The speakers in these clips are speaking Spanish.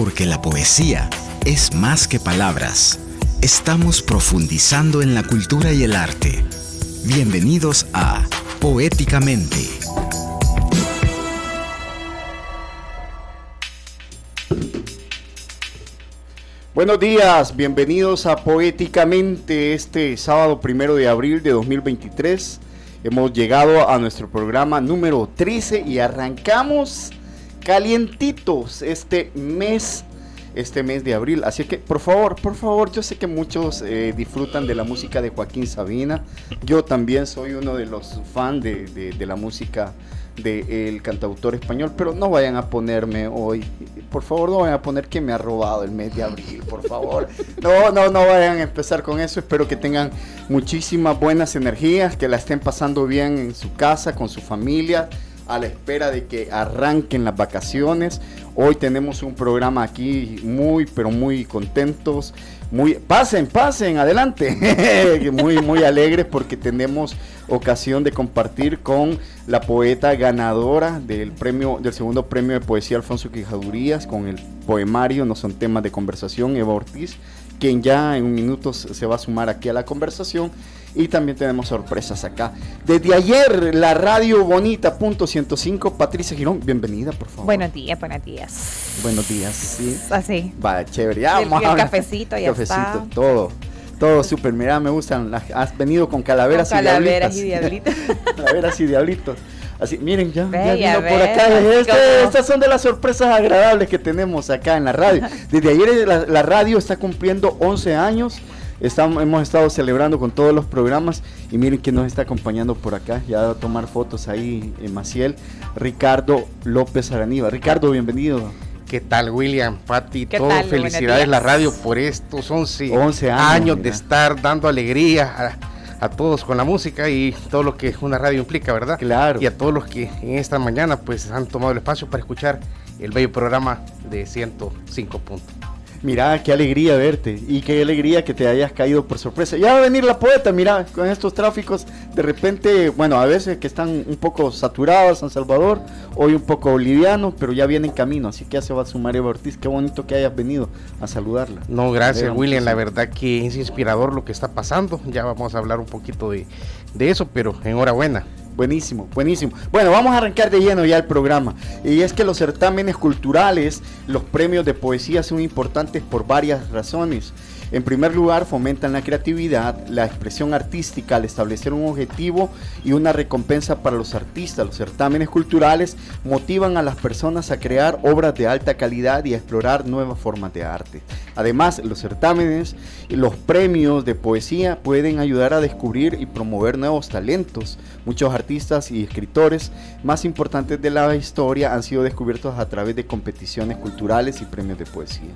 Porque la poesía es más que palabras. Estamos profundizando en la cultura y el arte. Bienvenidos a Poéticamente. Buenos días, bienvenidos a Poéticamente este sábado primero de abril de 2023. Hemos llegado a nuestro programa número 13 y arrancamos calientitos este mes, este mes de abril. Así que, por favor, por favor, yo sé que muchos eh, disfrutan de la música de Joaquín Sabina. Yo también soy uno de los fans de, la música del cantautor español, pero no vayan a ponerme hoy, por favor no vayan a poner que me ha robado el mes de abril, por favor. No, no, no vayan a empezar con eso, espero que tengan muchísimas buenas energías, que la estén pasando bien en su casa, con su familia, a la espera de que arranquen las vacaciones. Hoy tenemos un programa aquí muy, pero muy contentos. Muy, pasen, pasen, adelante. muy, muy alegres porque tenemos ocasión de compartir con la poeta ganadora del premio, del segundo premio de poesía Alfonso Quijadurías, con el poemario No son temas de conversación, Eva Ortiz, quien ya en un minuto se va a sumar aquí a la conversación. Y también tenemos sorpresas acá. Desde ayer, la radio bonita, punto 105, Patricia Girón, bienvenida, por favor. Buenos días, buenos días. Buenos días, sí. Así. Va, chévere. Ya, el, cafecito, ya Cafecito, todo. Todo súper, mira, me gustan. Has venido con calaveras, con calaveras y diablitos. calaveras y diablitos. Así, miren, ya, ya vino por acá. Este, estas son de las sorpresas agradables que tenemos acá en la radio. Desde ayer la, la radio está cumpliendo 11 años Estamos, hemos estado celebrando con todos los programas y miren quién nos está acompañando por acá. Ya va a tomar fotos ahí en Maciel. Ricardo López Araniva. Ricardo, bienvenido. ¿Qué tal, William? Pati, todo felicidades la radio por estos 11, 11 años, de estar dando alegría a, todos con la música y todo lo que una radio implica, ¿verdad? Claro. Y a todos los que en esta mañana pues han tomado el espacio para escuchar el bello programa de 105 puntos. Mira, qué alegría verte y qué alegría que te hayas caído por sorpresa. Ya va a venir la poeta, mira, con estos tráficos, de repente, bueno, a veces que están un poco saturados San Salvador, hoy un poco liviano, pero ya viene en camino, así que ya se va a sumar Eva Ortiz. Qué bonito que hayas venido a saludarla. No, gracias William, la verdad que es inspirador lo que está pasando. Ya vamos a hablar un poquito de, de eso, pero enhorabuena. Buenísimo, buenísimo. Bueno, vamos a arrancar de lleno ya el programa. Y es que los certámenes culturales, los premios de poesía son importantes por varias razones. En primer lugar, fomentan la creatividad, la expresión artística al establecer un objetivo y una recompensa para los artistas. Los certámenes culturales motivan a las personas a crear obras de alta calidad y a explorar nuevas formas de arte. Además, los certámenes y los premios de poesía pueden ayudar a descubrir y promover nuevos talentos. Muchos artistas y escritores más importantes de la historia han sido descubiertos a través de competiciones culturales y premios de poesía.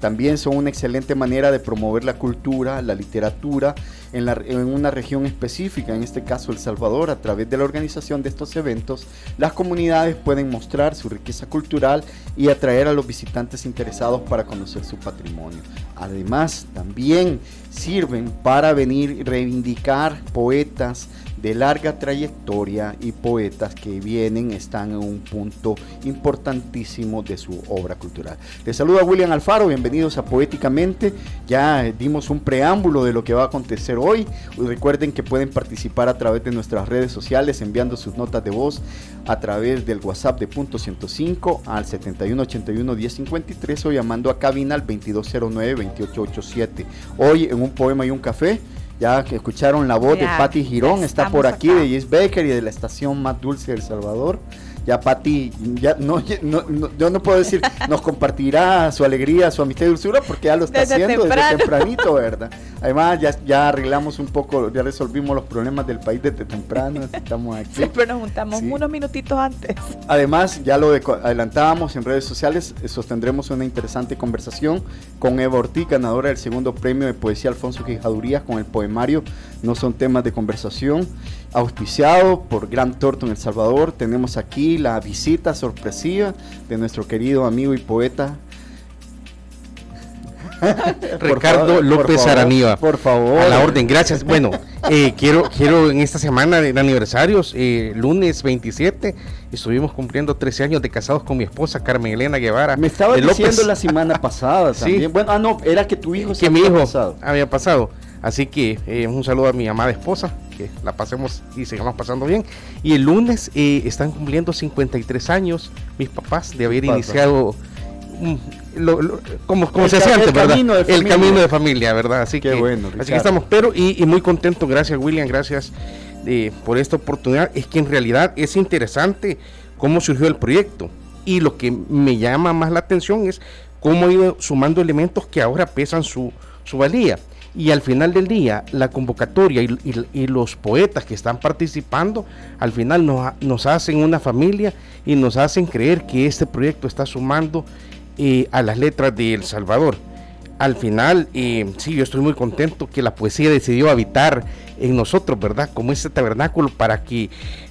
También son una excelente manera de promover la cultura, la literatura en, una región específica, en este caso El Salvador. A través de la organización de estos eventos, las comunidades pueden mostrar su riqueza cultural y atraer a los visitantes interesados para conocer su patrimonio. Además, también sirven para venir reivindicar poetas, de larga trayectoria y poetas que vienen, están en un punto importantísimo de su obra cultural. Les saluda William Alfaro, bienvenidos a Poéticamente. Ya dimos un preámbulo de lo que va a acontecer hoy. Recuerden que pueden participar a través de nuestras redes sociales enviando sus notas de voz a través del WhatsApp de punto 105 al 7181 1053 o llamando a cabina al 2209 2887. Hoy en un poema y un café ya que escucharon la voz de Patti Girón, está por aquí, de Jess Baker y de la estación más dulce de El Salvador ya Pati, ya no, yo no puedo decir, nos compartirá su alegría, su amistad y dulzura, porque ya lo está haciendo desde tempranito, ¿verdad? Además, ya, ya arreglamos un poco, ya resolvimos los problemas del país desde temprano, estamos aquí. Siempre nos juntamos unos minutitos antes. Además, ya lo adelantábamos en redes sociales, eh, sostendremos una interesante conversación con Eva Ortiz, ganadora del segundo premio de poesía Alfonso Quijadurías con el poemario No son temas de conversación auspiciado por Gran Torto en El Salvador. Tenemos aquí la visita sorpresiva de nuestro querido amigo y poeta Ricardo López Araniva. Por favor. A la orden, gracias. Bueno, Eh, quiero, quiero en esta semana de aniversarios, eh, lunes 27, estuvimos cumpliendo 13 años de casados con mi esposa Carmen Elena Guevara. Me estaba diciendo la semana pasada también. Bueno, ah, no, era que tu hijo que mi hijo pasado. había pasado. Así que eh, un saludo a mi amada esposa, que la pasemos y sigamos pasando bien. Y el lunes están cumpliendo 53 años mis papás de haber iniciado como, como se hacía antes, ¿verdad? el camino de familia, ¿verdad? Así que, bueno, así que estamos, pero y, muy contentos, gracias William, gracias eh, por esta oportunidad. Es que en realidad es interesante cómo surgió el proyecto y lo que me llama más la atención es cómo ha ido sumando elementos que ahora pesan su, su valía. Y al final del día, la convocatoria y, los poetas que están participando, al final nos, hacen una familia y nos hacen creer que este proyecto está sumando a las letras de El Salvador. Al final, sí, yo estoy muy contento que la poesía decidió habitar en nosotros, ¿verdad? Como ese tabernáculo para que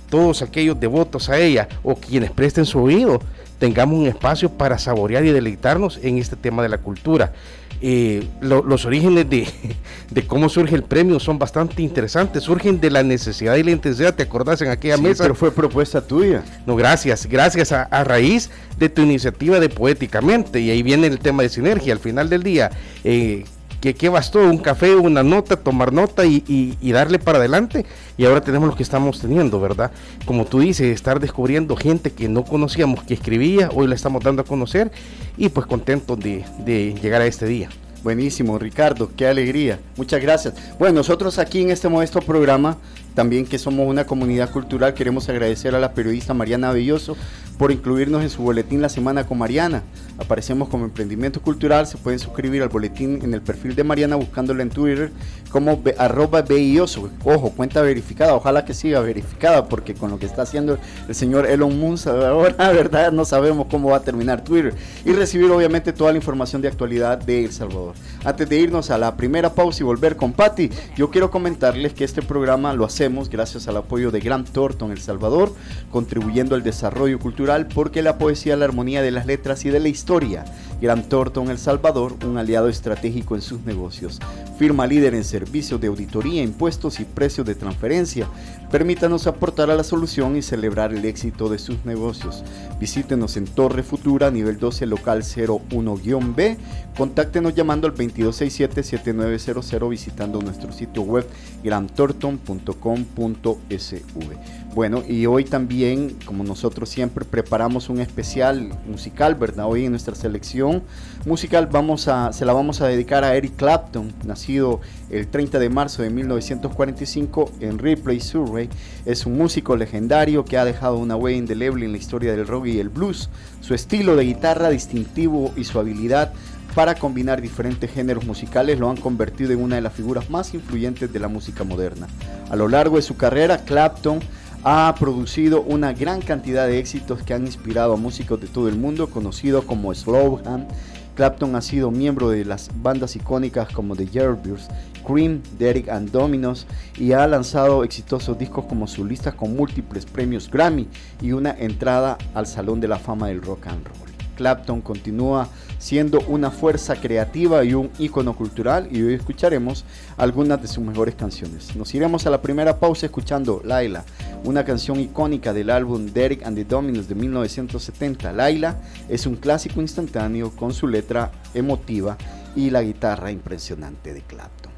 todos aquellos devotos a ella o quienes presten su oído tengamos un espacio para saborear y deleitarnos en este tema de la cultura. Eh, los orígenes de, cómo surge el premio son bastante interesantes. Surgen de la necesidad y la intensidad, ¿te acordás en aquella mesa? Pero fue propuesta tuya. No, gracias, gracias a, raíz de tu iniciativa de Poéticamente. Y ahí viene el tema de sinergia. Al final del día, eh, ¿Qué, bastó? Un café, una nota, tomar nota y, darle para adelante. Y ahora tenemos lo que estamos teniendo, ¿verdad? Como tú dices, estar descubriendo gente que no conocíamos que escribía, hoy la estamos dando a conocer y pues contentos de, de llegar a este día. Buenísimo, Ricardo, qué alegría. Muchas gracias. Bueno, nosotros aquí en este modesto programa, también que somos una comunidad cultural, queremos agradecer a la periodista Mariana Belloso por incluirnos en su boletín La Semana con Mariana. Aparecemos como emprendimiento cultural, se pueden suscribir al boletín en el perfil de Mariana buscándola en Twitter como arroba BIOSO. Ojo, cuenta verificada, ojalá que siga verificada porque con lo que está haciendo el señor Elon Musk ahora, verdad, no sabemos cómo va a terminar Twitter. Y recibir obviamente toda la información de actualidad de El Salvador. Antes de irnos a la primera pausa y volver con Patti, yo quiero comentarles que este programa lo hacemos gracias al apoyo de Grant Thornton El Salvador, contribuyendo al desarrollo cultural porque la poesía, la armonía de las letras y de la historia. Grant Thornton El Salvador, un aliado estratégico en sus negocios. Firma líder en servicios de auditoría, impuestos y precios de transferencia. Permítanos aportar a la solución y celebrar el éxito de sus negocios. Visítenos en Torre Futura, nivel 12, local 01-B. Contáctenos llamando al 2267-7900 visitando nuestro sitio web grantorton.com.sv. Bueno, y hoy también, como nosotros siempre preparamos un especial musical, ¿verdad? Hoy en nuestra selección musical vamos a, se la vamos a dedicar a Eric Clapton, nacido el 30 de marzo de 1945 en Ripley, Surrey. Es un músico legendario que ha dejado una huella indeleble en la historia del rock y el blues. Su estilo de guitarra distintivo y su habilidad para combinar diferentes géneros musicales lo han convertido en una de las figuras más influyentes de la música moderna. A lo largo de su carrera, Clapton ha producido una gran cantidad de éxitos que han inspirado a músicos de todo el mundo, conocido como Slowhand. Clapton ha sido miembro de las bandas icónicas como The Yardbirds, Cream, Derek and Dominos y ha lanzado exitosos discos como solistas con múltiples premios Grammy y una entrada al Salón de la Fama del Rock and Roll. Clapton continúa siendo una fuerza creativa y un ícono cultural y hoy escucharemos algunas de sus mejores canciones. Nos iremos a la primera pausa escuchando Laila, una canción icónica del álbum Derek and the Dominos de 1970. Laila es un clásico instantáneo con su letra emotiva y la guitarra impresionante de Clapton.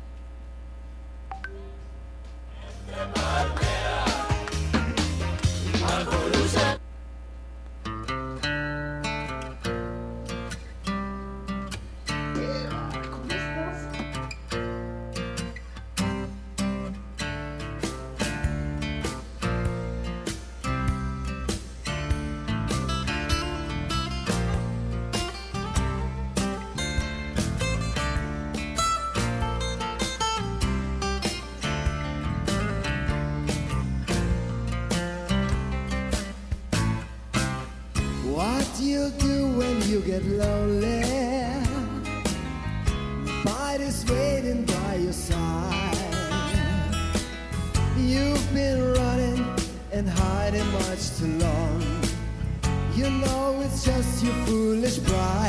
get lonely. Nobody's waiting by your side. You've been running and hiding much too long. You know it's just your foolish pride.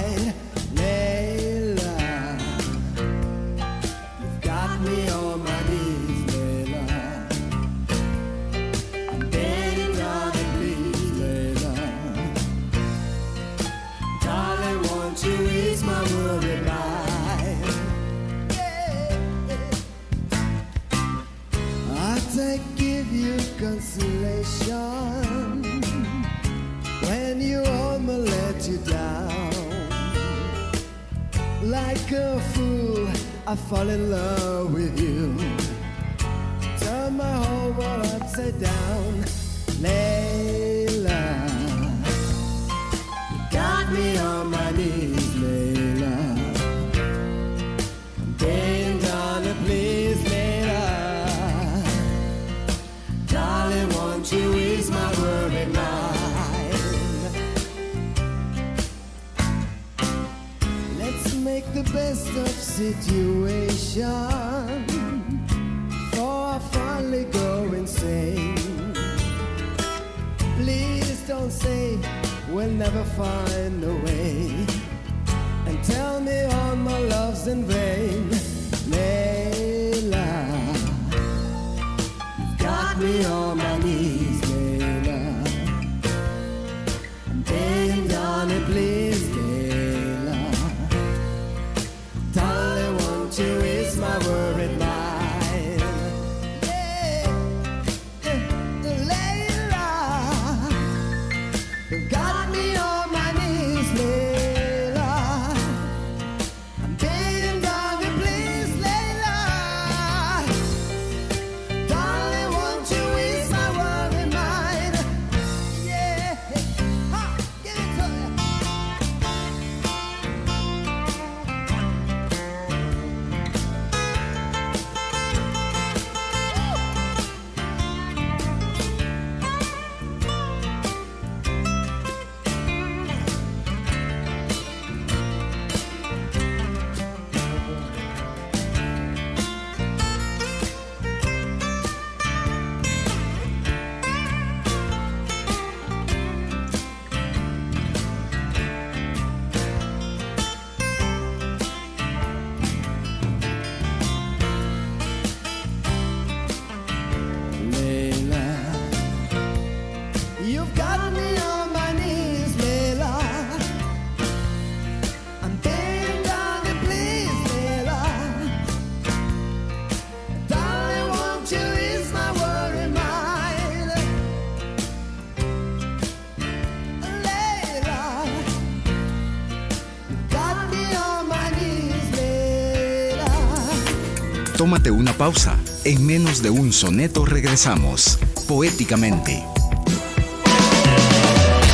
Tómate una pausa. En menos de un soneto regresamos, poéticamente.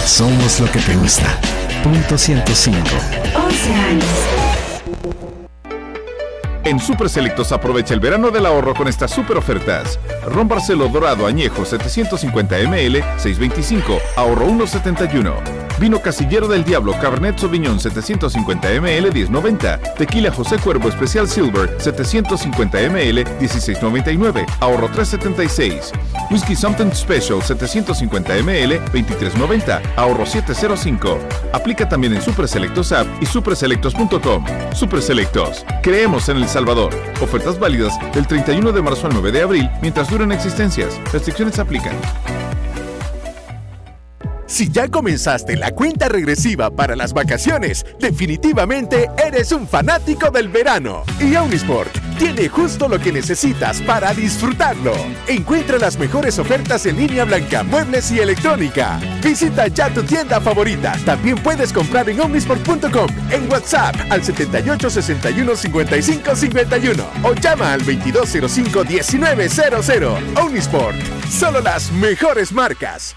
Somos lo que te gusta. Punto 105. 11 años. En Super Selectos aprovecha el verano del ahorro con estas super ofertas. Ron Barcelo Dorado Añejo 750 ml 625, ahorro 1.71. Vino Casillero del Diablo Cabernet Sauvignon 750 ml 10.90. Tequila José Cuervo Especial Silver 750 ml 16.99, ahorro 3.76. Whisky Something Special 750 ml 23.90, ahorro 7.05. Aplica también en Super Selectos App y superselectos.com. Super Selectos. Creemos en El Salvador. Ofertas válidas del 31 de marzo al 9 de abril mientras duren existencias. Restricciones aplican. Si ya comenzaste la cuenta regresiva para las vacaciones, definitivamente eres un fanático del verano. Y Omnisport tiene justo lo que necesitas para disfrutarlo. Encuentra las mejores ofertas en línea blanca, muebles y electrónica. Visita ya tu tienda favorita. También puedes comprar en omnisport.com, en WhatsApp al 78 61 55 51 o llama al 2205 1900. Omnisport, solo las mejores marcas.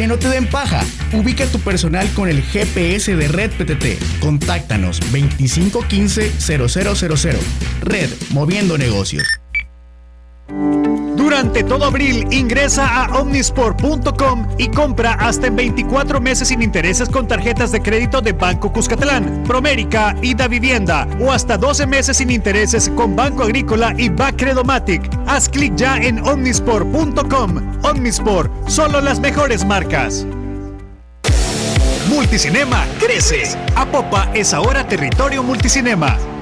Que no te den paja. Ubica tu personal con el GPS de Red PTT. Contáctanos 2515 0000. Red, moviendo negocios. Durante todo abril ingresa a omnisport.com y compra hasta en 24 meses sin intereses con tarjetas de crédito de Banco Cuscatlán, Promérica y Da Vivienda o hasta 12 meses sin intereses con Banco Agrícola y Bacredomatic. Haz clic ya en omnisport.com. Omnisport, solo las mejores marcas. Multicinema crece. Apopa es ahora territorio multicinema.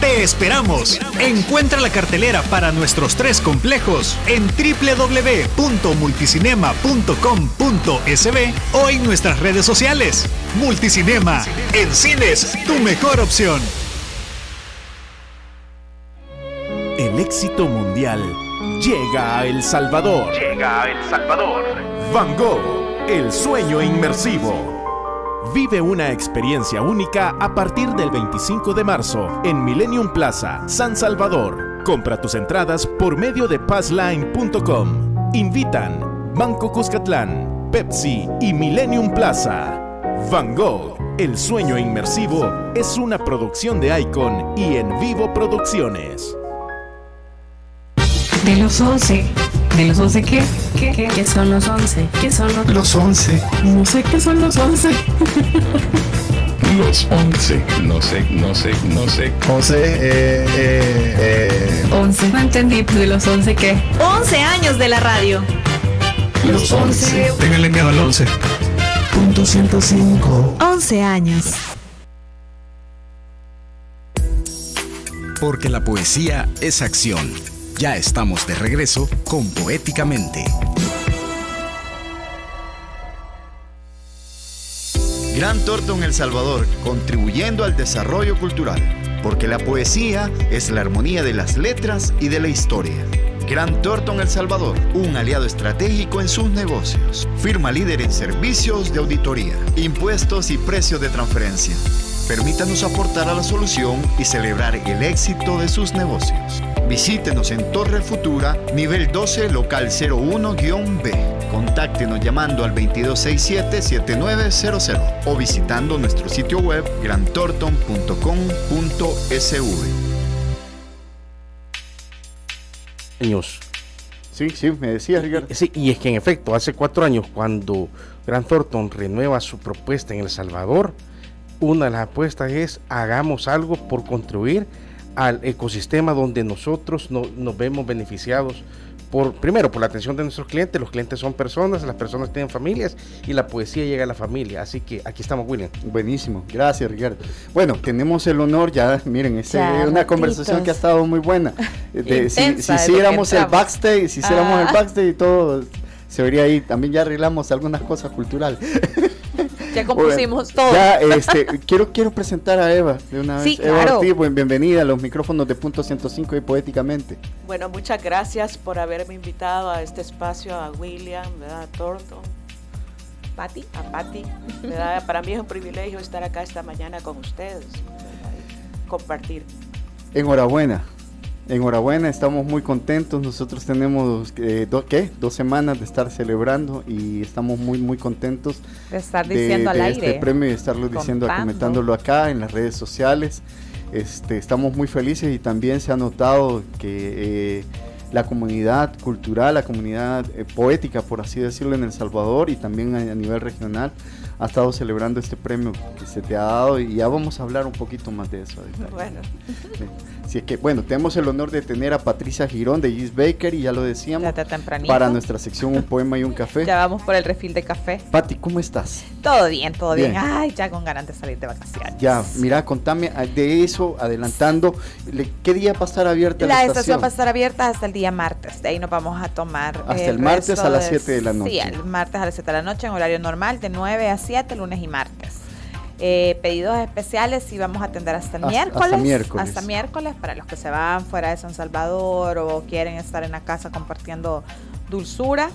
Te esperamos. Encuentra la cartelera para nuestros tres complejos en www.multicinema.com.sb o en nuestras redes sociales. Multicinema, en cines, tu mejor opción. El éxito mundial llega a El Salvador. Llega a El Salvador. Van Gogh, el sueño inmersivo. Vive una experiencia única a partir del 25 de marzo en Millennium Plaza, San Salvador. Compra tus entradas por medio de passline.com. Invitan Banco Cuscatlán, Pepsi y Millennium Plaza. Van Gogh, el sueño inmersivo, es una producción de Icon y En Vivo Producciones. De los 11. ¿De los 11 qué? ¿Qué, qué? qué son los 11? ¿Qué son los, los 11? No sé qué son los 11. los 11. No sé, no sé, no sé. 11, eh, eh, eh. 11. No entendí, ¿de los 11 qué? 11 años de la radio. Los 11. Ténganle miedo al 11. Punto 105. 11 años. Porque la poesía es acción. Ya estamos de regreso con Poéticamente. Gran Torton El Salvador, contribuyendo al desarrollo cultural, porque la poesía es la armonía de las letras y de la historia. Gran Torton El Salvador, un aliado estratégico en sus negocios. Firma líder en servicios de auditoría, impuestos y precios de transferencia. Permítanos aportar a la solución y celebrar el éxito de sus negocios. Visítenos en Torre Futura, nivel 12, local 01-B. Contáctenos llamando al 2267-7900 o visitando nuestro sitio web grantorton.com.sv. Años. Sí, sí, me decía Ricardo. Sí, y es que en efecto, hace cuatro años, cuando Grant Thornton renueva su propuesta en El Salvador, una de las apuestas es hagamos algo por contribuir al ecosistema donde nosotros no, nos vemos beneficiados por primero por la atención de nuestros clientes, los clientes son personas, las personas tienen familias y la poesía llega a la familia, así que aquí estamos William. Buenísimo, gracias Ricardo. Bueno, tenemos el honor ya, miren, es una conversación que ha estado muy buena. De, si, si hiciéramos el backstage, si hiciéramos el ah. backstage y todo, se vería ahí, también ya arreglamos algunas cosas culturales. Ya compusimos todo. Ya, este, quiero, quiero presentar a Eva de una vez. Eva Ortiz, bienvenida a los micrófonos de Punto 105 y Poéticamente. Bueno, muchas gracias por haberme invitado a este espacio, a William, ¿verdad? a Thornton. Patti. A Patti. Para mí es un privilegio estar acá esta mañana con ustedes. Compartir. Enhorabuena. Enhorabuena, estamos muy contentos. Nosotros tenemos eh, ¿qué? dos semanas de estar celebrando y estamos muy, muy contentos de estar diciendo al este premio y estarlo diciendo, comentándolo acá en las redes sociales. Este, estamos muy felices y también se ha notado que eh, la comunidad cultural, la comunidad eh, poética, por así decirlo, en El Salvador y también a, nivel regional ha estado celebrando este premio que se te ha dado y ya vamos a hablar un poquito más de eso. Bueno. Así que, bueno, tenemos el honor de tener a Patricia Girón de Gis Baker y ya lo decíamos, para nuestra sección Un Poema y un Café. Ya vamos por el refil de café. Pati, ¿cómo estás? Todo bien, todo bien. Ay, ya con ganas de salir de vacaciones. Ya, mira, contame de eso, adelantando, ¿qué día va a estar abierta la, la estación? va a estar abierta hasta el día martes, de ahí nos vamos a tomar. Hasta el, martes a las 7 de la noche. Sí, el martes a las 7 de la noche en horario normal, de 9 a 7, lunes y martes. Eh, pedidos especiales y vamos a atender hasta el miércoles, hasta miércoles. Hasta miércoles para los que se van fuera de San Salvador o quieren estar en la casa compartiendo dulzura.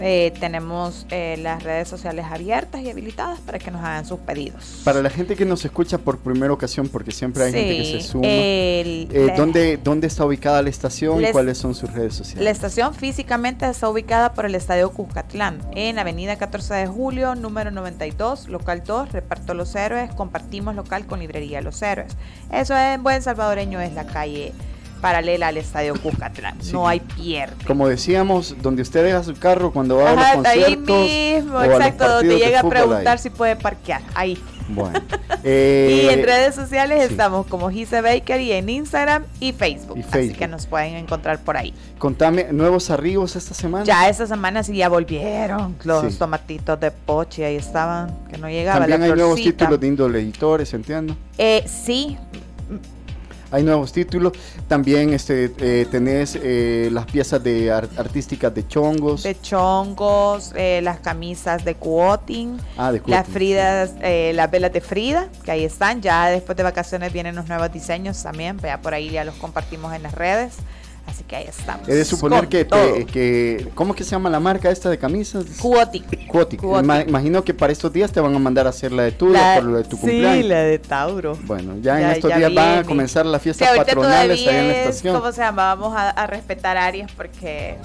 Eh, tenemos eh, las redes sociales abiertas y habilitadas para que nos hagan sus pedidos. Para la gente que nos escucha por primera ocasión, porque siempre hay gente que se suma, el- eh, la- ¿dónde, ¿dónde está ubicada la estación y Les- cuáles son sus redes sociales? La estación físicamente está ubicada por el Estadio Cuscatlán, en Avenida 14 de Julio, número 92, local 2, Reparto Los Héroes, compartimos local con Librería Los Héroes. Eso en buen salvadoreño es la calle paralela al Estadio Cuscatlán, Sí. no hay pierde. Como decíamos, donde usted deja su carro cuando va a los ahí conciertos mismo, o a los exacto, donde llega a preguntar ahí. si puede parquear, ahí. Bueno. eh, y en redes sociales sí. estamos como Gise Bakery en Instagram y Facebook, Y así Facebook. que nos pueden encontrar por ahí. Contame, ¿nuevos arribos esta semana? Ya esta semana sí ya volvieron los Sí. tomatitos de poche, ahí estaban, que no llegaba También la hay nuevos títulos de índole editores, entiendo. Eh, sí, Hay nuevos títulos. También este, eh, tenés eh, las piezas de ar- artísticas de chongos. de chongos, eh, las camisas de quoting, Ah, de las Fridas, eh, las velas de Frida, que ahí están. Ya después de vacaciones vienen los nuevos diseños también, ya por ahí ya los compartimos en las redes. Así que ahí estamos. He de suponer que, te- que- ¿Cómo es que se llama la marca esta de camisas? Quotic. Ima- imagino que para estos días te van a mandar a hacer la de tuya La- por lo de tu sí, cumpleaños. la de Tauro. Bueno, ya, en Ya- estos ya días van a comenzar las fiestas ahorita patronales ahí en la es, estación. ¿cómo se llama? Vamos a, a respetar áreas porque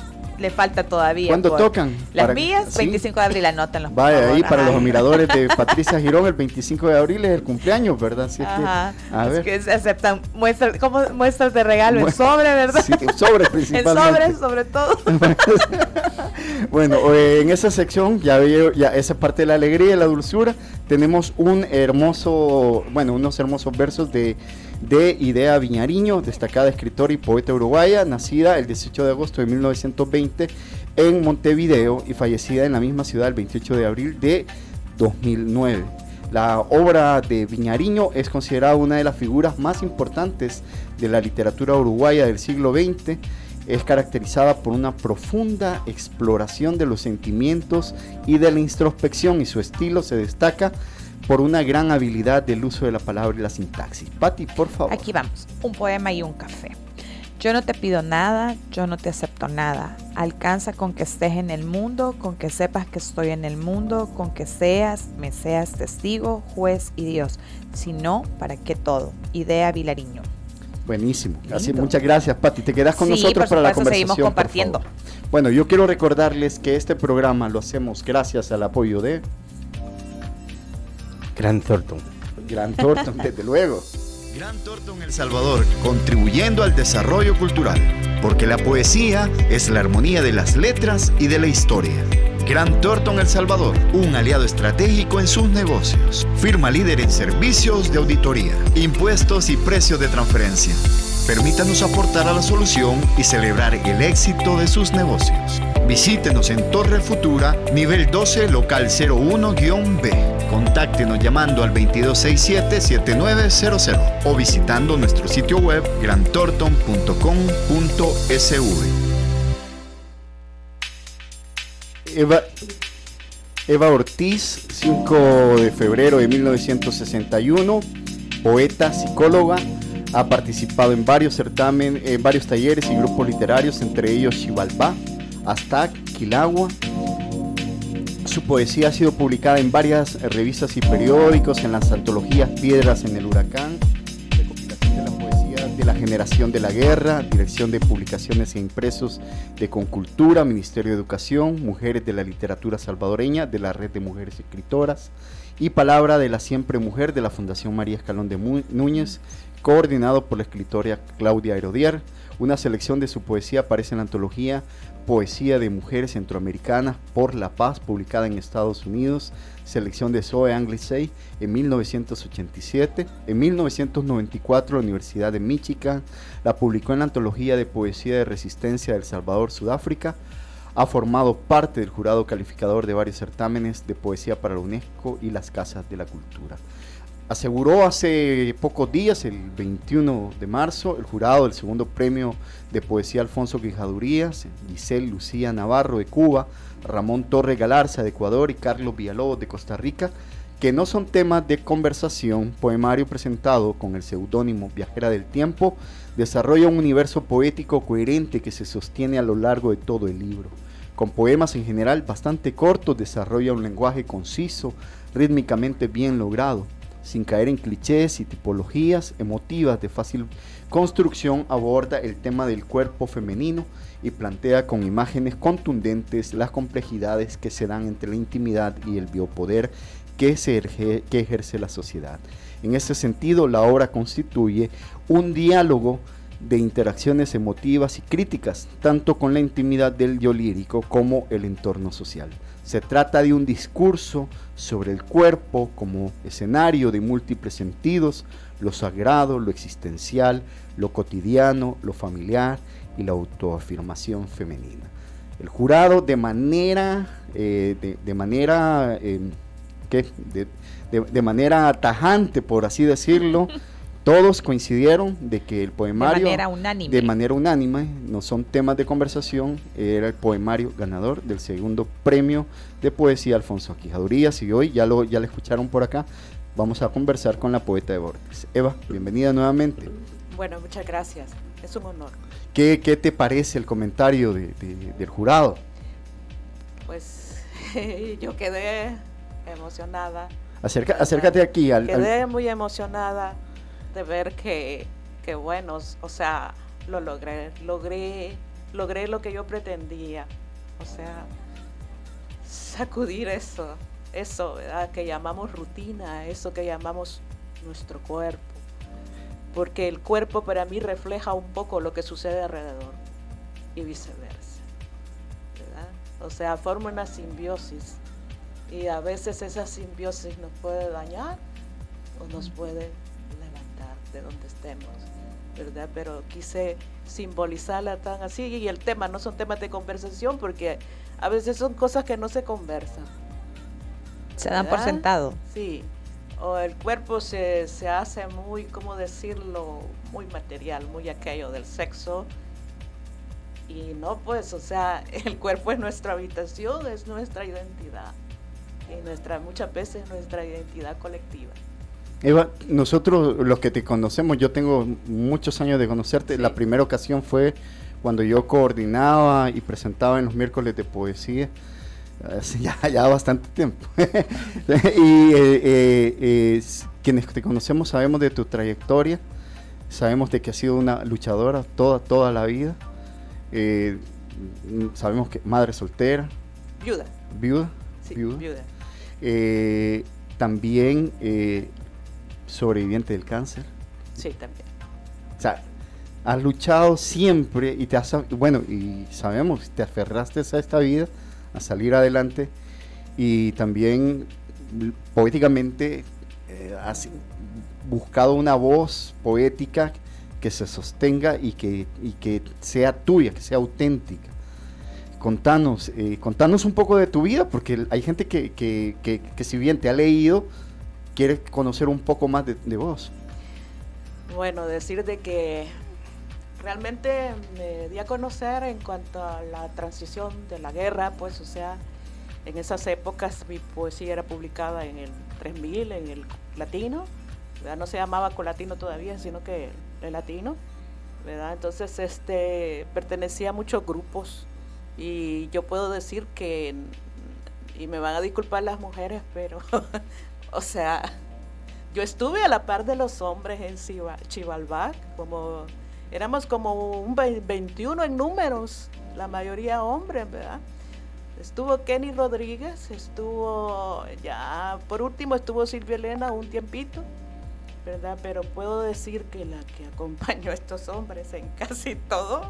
le falta todavía. ¿Cuándo tocan? Las sí. 25 de abril, anótenlo. Vaya, favor. ahí para Ajá. los admiradores de Patricia Girón, el 25 de abril es el cumpleaños, ¿verdad? Así es que, Ajá. a es ver. que se aceptan muestras, ¿cómo muestras de regalo? En sobre, ¿verdad? Sí, en sobre En principalmente. sobre, sobre todo. Bueno, eh, en esa sección, ya veo, ya esa parte de la alegría y la dulzura, tenemos un hermoso, bueno, unos hermosos versos de, de Idea Viñariño, destacada escritora y poeta uruguaya, nacida el 18 de agosto de 1920 en Montevideo y fallecida en la misma ciudad el 28 de abril de 2009. La obra de Viñariño es considerada una de las figuras más importantes de la literatura uruguaya del siglo XX. Es caracterizada por una profunda exploración de los sentimientos y de la introspección y su estilo se destaca por una gran habilidad del uso de la palabra y la sintaxis. Patti, por favor. Aquí vamos, un poema y un café. Yo no te pido nada, yo no te acepto nada. Alcanza con que estés en el mundo, con que sepas que estoy en el mundo, con que seas, me seas testigo, juez y Dios. Si no, ¿para qué todo? Idea Vilariño. Buenísimo. Así, muchas gracias, Patti. Te quedas con Sí, nosotros por para la conversación. seguimos por compartiendo. Bueno, yo quiero recordarles que este programa lo hacemos gracias al apoyo de Gran Thornton. Gran Thornton, desde luego. Gran Thornton El Salvador, contribuyendo al desarrollo cultural, porque la poesía es la armonía de las letras y de la historia. Gran Thornton El Salvador, un aliado estratégico en sus negocios. Firma líder en servicios de auditoría, impuestos y precios de transferencia. Permítanos aportar a la solución y celebrar el éxito de sus negocios. Visítenos en Torre Futura, nivel 12, local 01-B. Contáctenos llamando al 2267-7900 o visitando nuestro sitio web grantorton.com.sv. Eva, Eva Ortiz, 5 de febrero de 1961, poeta, psicóloga, ha participado en varios certámenes, en varios talleres y grupos literarios, entre ellos Xibalbá, Aztac, Quilagua. Su poesía ha sido publicada en varias revistas y periódicos, en las antologías Piedras en el Huracán, de la de la generación de la guerra, dirección de publicaciones e impresos de Concultura, Ministerio de Educación, Mujeres de la Literatura Salvadoreña, de la Red de Mujeres Escritoras, y Palabra de la Siempre Mujer de la Fundación María Escalón de Núñez, coordinado por la escritora Claudia Herodier. Una selección de su poesía aparece en la antología Poesía de Mujeres Centroamericanas por la Paz, publicada en Estados Unidos, selección de Zoe Anglesey en 1987. En 1994, la Universidad de Michigan la publicó en la antología de Poesía de Resistencia del Salvador, Sudáfrica. Ha formado parte del jurado calificador de varios certámenes de poesía para la UNESCO y las Casas de la Cultura. Aseguró hace pocos días, el 21 de marzo, el jurado del segundo premio de poesía Alfonso Quijadurías, Giselle Lucía Navarro de Cuba, Ramón Torre Galarza de Ecuador y Carlos Villalobos de Costa Rica, que no son temas de conversación, poemario presentado con el seudónimo Viajera del Tiempo, desarrolla un universo poético coherente que se sostiene a lo largo de todo el libro. Con poemas en general bastante cortos, desarrolla un lenguaje conciso, rítmicamente bien logrado, sin caer en clichés y tipologías emotivas de fácil construcción, aborda el tema del cuerpo femenino y plantea con imágenes contundentes las complejidades que se dan entre la intimidad y el biopoder que, ejerce la sociedad. En ese sentido, la obra constituye un diálogo de interacciones emotivas y críticas, tanto con la intimidad del yo lírico como el entorno social. Se trata de un discurso sobre el cuerpo como escenario de múltiples sentidos, lo sagrado, lo existencial, lo cotidiano, lo familiar y la autoafirmación femenina. El jurado de manera, eh, de, manera, eh, de manera tajante, por así decirlo, todos coincidieron de que el poemario... De manera unánime. De manera unánime, no son temas de conversación, era el poemario ganador del segundo premio de poesía Alfonso Quijadurías y hoy ya lo, ya lo escucharon por acá, vamos a conversar con la poeta de Borges. Eva, bienvenida nuevamente. Bueno, muchas gracias, es un honor. ¿Qué, te parece el comentario del jurado? Pues yo quedé emocionada. acércate aquí al... Quedé muy emocionada de ver que, que bueno, o sea, lo logré, logré, logré lo que yo pretendía, o sea, sacudir eso, eso, ¿verdad? Que llamamos rutina, eso que llamamos nuestro cuerpo, porque el cuerpo para mí refleja un poco lo que sucede alrededor y viceversa. O sea, forma una simbiosis y a veces esa simbiosis nos puede dañar o nos puede de donde estemos, ¿verdad? Pero quise simbolizarla tan así y el tema no son temas de conversación porque a veces son cosas que no se conversan. Se dan por sentado. Sí, o el cuerpo se, se hace muy, ¿cómo decirlo? Muy material, muy aquello del sexo. Y no, pues, o sea, el cuerpo es nuestra habitación, es nuestra identidad. Y nuestra, muchas veces nuestra identidad colectiva. Eva, nosotros los que te conocemos, yo tengo muchos años de conocerte, la primera ocasión fue cuando yo coordinaba y presentaba en los miércoles de poesía, ya, ya bastante tiempo. y eh, eh, quienes te conocemos sabemos de tu trayectoria, sabemos de que has sido una luchadora toda, toda la vida, eh, sabemos que madre soltera. Viuda. Viuda. Sí, viuda. también sobreviviente del cáncer. Sí, también. O sea, has luchado siempre y te has, bueno, y sabemos, te aferraste a esta vida, a salir adelante y también poéticamente eh, has buscado una voz poética que se sostenga y que, y que sea tuya, que sea auténtica. Contanos, eh, contanos un poco de tu vida, porque hay gente que, que, que, que si bien te ha leído, quiere conocer un poco más de, vos. Bueno, decir de que realmente me di a conocer en cuanto a la transición de la guerra, pues o sea, en esas épocas mi poesía era publicada en el 3000, en el latino, ¿verdad? no se llamaba colatino todavía, sino que el latino, ¿verdad? Entonces este, pertenecía a muchos grupos y yo puedo decir que, y me van a disculpar las mujeres, pero O sea, yo estuve a la par de los hombres en Chivalbac, como éramos como un 21 en números, la mayoría hombres, ¿verdad? Estuvo Kenny Rodríguez, estuvo ya, por último estuvo Silvia Elena un tiempito, ¿verdad? Pero puedo decir que la que acompañó a estos hombres en casi todo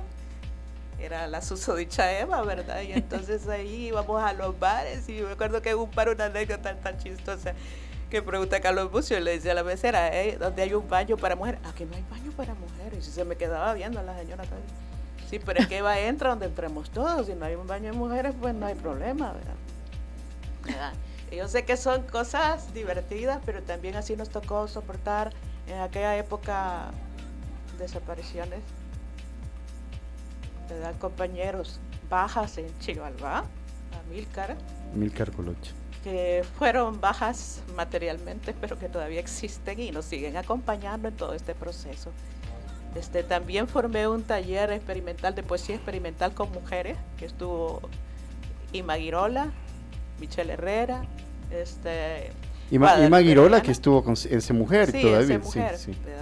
era la susodicha Eva, ¿verdad? Y entonces ahí íbamos a los bares y me acuerdo que hubo un par, una anécdota tan chistosa que pregunta a Carlos Bucio y le dice a la mesera, ¿eh? ¿dónde hay un baño para mujeres? Aquí no hay baño para mujeres. Y se me quedaba viendo a la señora Sí, pero es que Eva entra donde entremos todos. Si no hay un baño de mujeres, pues no hay problema, ¿verdad? Y yo sé que son cosas divertidas, pero también así nos tocó soportar en aquella época desapariciones, ¿verdad? Compañeros, bajas en Chivalba, a Milcar. Milcar Coloche que fueron bajas materialmente, pero que todavía existen y nos siguen acompañando en todo este proceso. Este, también formé un taller experimental de poesía experimental con mujeres, que estuvo y Maguirola, Michelle Herrera, este... Y, Maguirola que estuvo con esa mujer todavía. mujer,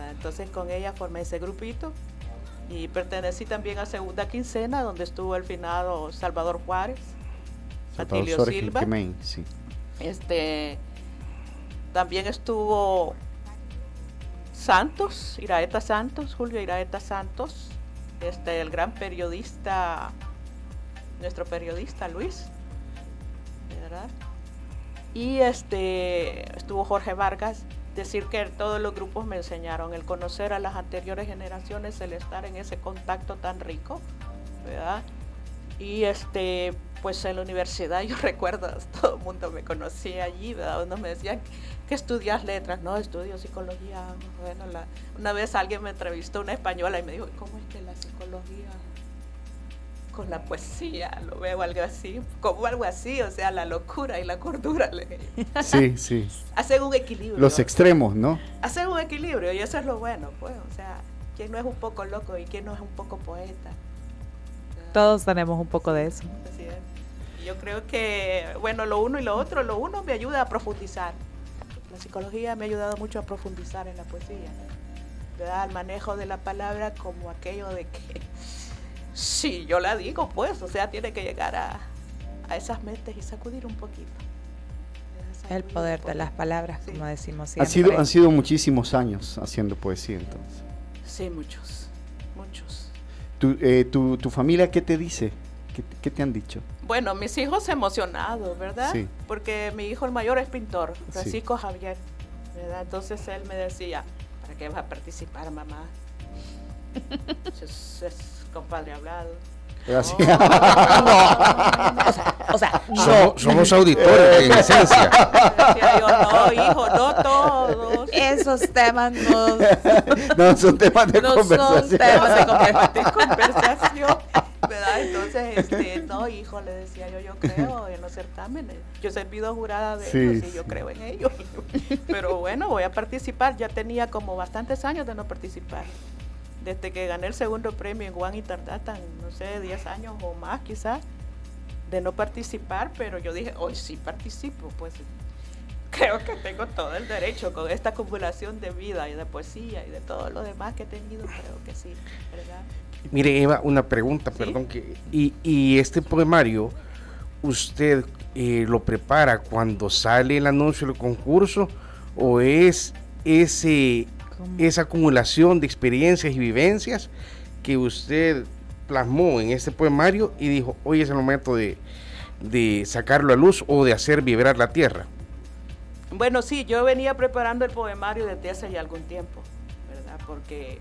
Entonces con ella formé ese grupito y pertenecí también a Segunda Quincena, donde estuvo el finado Salvador Juárez, Atilio Silva. sí. Este, también estuvo Santos, Iraeta Santos, Julio Iraeta Santos, este, el gran periodista, nuestro periodista Luis, ¿verdad? Y este, estuvo Jorge Vargas, decir que todos los grupos me enseñaron el conocer a las anteriores generaciones, el estar en ese contacto tan rico, ¿verdad? Y este, pues en la universidad yo recuerdo, todo el mundo me conocía allí, ¿verdad? Unos me decían que estudias letras, no, estudio psicología. Bueno, una vez alguien me entrevistó, una española, y me dijo, ¿cómo es que la psicología con la poesía, lo veo algo así, como algo así, o sea, la locura y la cordura. Sí, sí. Hacen un equilibrio. Los extremos, ¿no? Hacen un equilibrio y eso es lo bueno, pues, o sea, ¿quién no es un poco loco y quién no es un poco poeta? Todos tenemos un poco de eso. Yo creo que, bueno, lo uno y lo otro, lo uno me ayuda a profundizar. La psicología me ha ayudado mucho a profundizar en la poesía, ¿verdad? Al manejo de la palabra como aquello de que Sí, yo la digo, pues, o sea, tiene que llegar a, esas mentes y sacudir un poquito. El poder de las palabras, como decimos siempre. Ha sido, han sido muchísimos años haciendo poesía, entonces. Sí, muchos, muchos. ¿Tu, eh, tu, tu familia qué te dice? ¿Qué, te han dicho? Bueno, mis hijos emocionados, ¿verdad? Sí. Porque mi hijo el mayor es pintor, Francisco Javier, ¿verdad? Entonces él me decía, ¿para qué vas a participar, mamá? compadre hablado. Así. O sea, somos, auditores en esencia. no, hijo, no todos. Esos temas no, no son temas de conversación. Son temas de, conversación. ¿Verdad? Entonces, este, no, hijo, le decía yo, yo creo en los certámenes. Yo he servido jurada de ellos y yo creo en ellos. Pero bueno, voy a participar. Ya tenía como bastantes años de no participar desde que gané el segundo premio en Juan y Tardatan, no sé, 10 años o más quizás, de no participar, pero yo dije, hoy sí participo, pues creo que tengo todo el derecho con esta acumulación de vida y de poesía y de todo lo demás que he tenido, creo que sí, ¿verdad? Mire, Eva, una pregunta, perdón, que, y, y, este poemario, ¿usted eh, lo prepara cuando sale el anuncio del concurso o es ese esa acumulación de experiencias y vivencias que usted plasmó en este poemario y dijo, hoy es el momento de, sacarlo a luz o de hacer vibrar la tierra? Bueno, sí, yo venía preparando el poemario desde hace ya algún tiempo, ¿verdad? Porque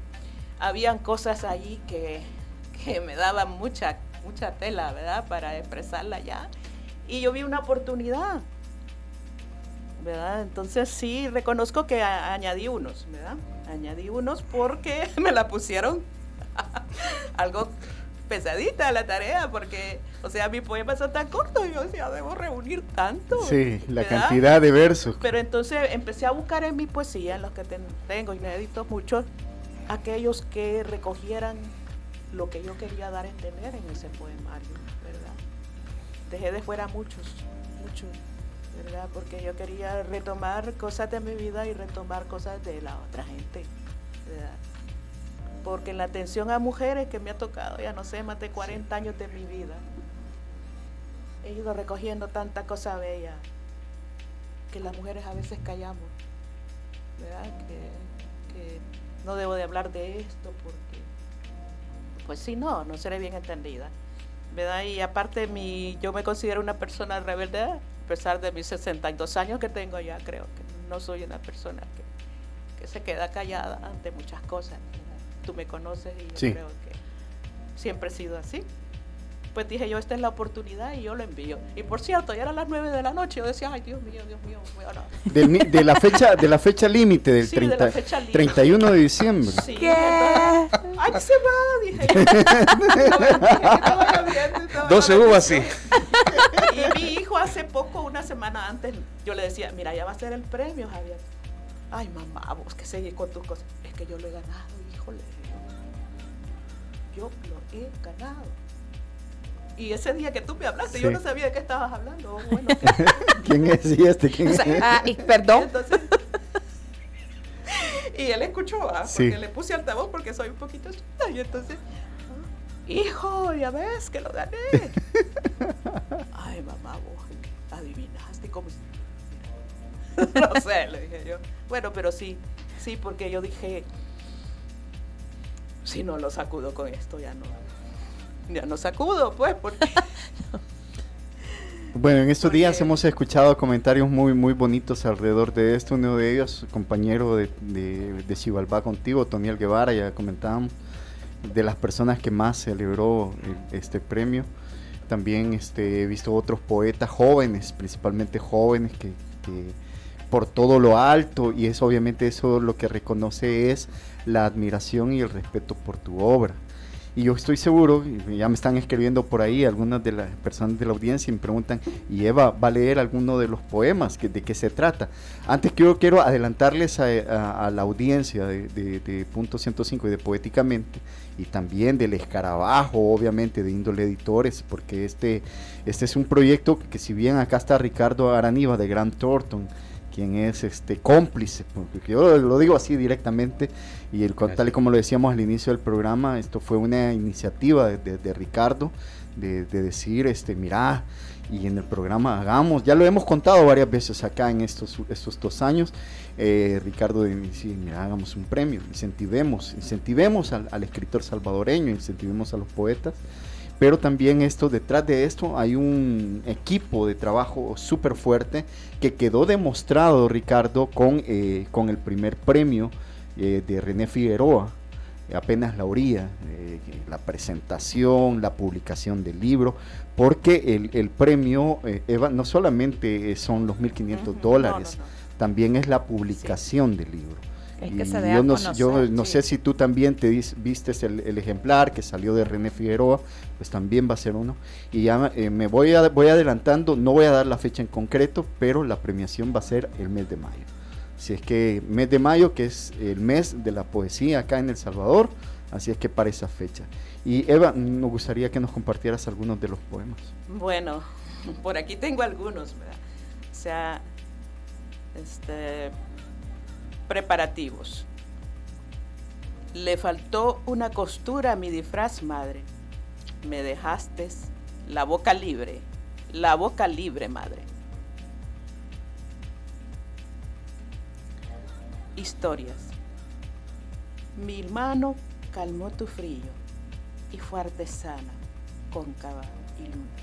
habían cosas allí que, que me daban mucha, mucha tela, ¿verdad? Para expresarla ya. Y yo vi una oportunidad, ¿verdad? Entonces sí, reconozco que añadí unos, ¿verdad? Añadí unos porque me la pusieron algo pesadita la tarea, porque, o sea, mi poema son tan cortos, yo decía, debo reunir tanto. Sí, la cantidad de versos. Pero entonces empecé a buscar en mi poesía, en los que tengo inéditos muchos, aquellos que recogieran lo que yo quería dar a entender en ese poemario, ¿verdad? Dejé de fuera muchos, muchos porque yo quería retomar cosas de mi vida y retomar cosas de la otra gente, Porque la atención a mujeres que me ha tocado, ya no sé, más de 40 años de mi vida, he ido recogiendo tanta cosa bella que las mujeres a veces callamos, ¿verdad? No debo de hablar de esto porque, pues si no, no seré bien entendida. ¿verdad? Y aparte, mi, yo me considero una persona rebelde a pesar de mis 62 años que tengo ya, creo que no soy una persona que, se queda callada ante muchas cosas. Tú me conoces y yo creo que siempre he sido así. Pues dije yo, esta es la oportunidad y yo lo envío. Y por cierto, ya eran las 9 de la noche, yo decía, ay Dios mío, Dios mío, de, la fecha de la fecha límite del 31 de diciembre. ¿Qué? ay, se va, dije. 12 uvas, sí. Y mi hijo hace poco, una semana antes, yo le decía, mira, ya va a ser el premio, Javier. Ay, mamá, vos que seguís con tus cosas. Es que yo lo he ganado, híjole. Yo lo he ganado. Y ese día que tú me hablaste, yo no sabía de qué estabas hablando. Bueno, ¿Quién es y este? ¿Quién es? Ah, y perdón. y él escuchó, ¿ah? porque le puse altavoz porque soy un poquito chiquita. Y entonces, hijo, ya ves que lo gané. Ay, mamá, vos adivinaste cómo. no sé, le dije yo. Bueno, pero sí, sí, porque yo dije, si no lo sacudo con esto, ya no ya no sacudo, pues, porque... Bueno, en estos días hemos escuchado comentarios muy muy bonitos alrededor de esto. Uno de ellos, compañero de, de, Chivalba contigo, Toniel Guevara, ya comentábamos, de las personas que más celebró este premio. También este, he visto otros poetas jóvenes, principalmente jóvenes, que, por todo lo alto, y es obviamente eso lo que reconoce es la admiración y el respeto por tu obra. Y yo estoy seguro, ya me están escribiendo por ahí algunas de las personas de la audiencia y me preguntan, ¿y Eva va a leer alguno de los poemas? ¿De qué se trata? Antes que yo quiero adelantarles a, la audiencia de, Punto 105 y de Poéticamente, y también del Escarabajo, obviamente, de índole editores, porque este, este es un proyecto que si bien acá está Ricardo Araniva de Grant Thornton, quien es este cómplice, porque yo lo digo así directamente, y el, tal y como lo decíamos al inicio del programa, esto fue una iniciativa de, Ricardo, de, decir, este, mira, y en el programa hagamos, ya lo hemos contado varias veces acá en estos, estos dos años, eh, Ricardo de mira, hagamos un premio, incentivemos, incentivemos al, al escritor salvadoreño, incentivemos a los poetas, pero también esto, detrás de esto hay un equipo de trabajo súper fuerte que quedó demostrado, Ricardo, con, eh, con el primer premio eh, de René Figueroa, apenas la orilla, eh, la presentación, la publicación del libro, porque el, el premio no solamente son los 1.500 dólares, también es la publicación del libro yo no, yo no sé si tú también te viste el, ejemplar que salió de René Figueroa, pues también va a ser uno. Y ya eh, me voy, a, voy adelantando, no voy a dar la fecha en concreto, pero la premiación va a ser el mes de mayo. Si es que mes de mayo, que es el mes de la poesía acá en El Salvador, así es que para esa fecha. Y Eva, nos gustaría que nos compartieras algunos de los poemas. Bueno, por aquí tengo algunos, O sea, este preparativos. Le faltó una costura a mi disfraz, madre. Me dejaste la boca libre, la boca libre, madre. Historias. Mi hermano calmó tu frío y fue artesana, cóncava y luna.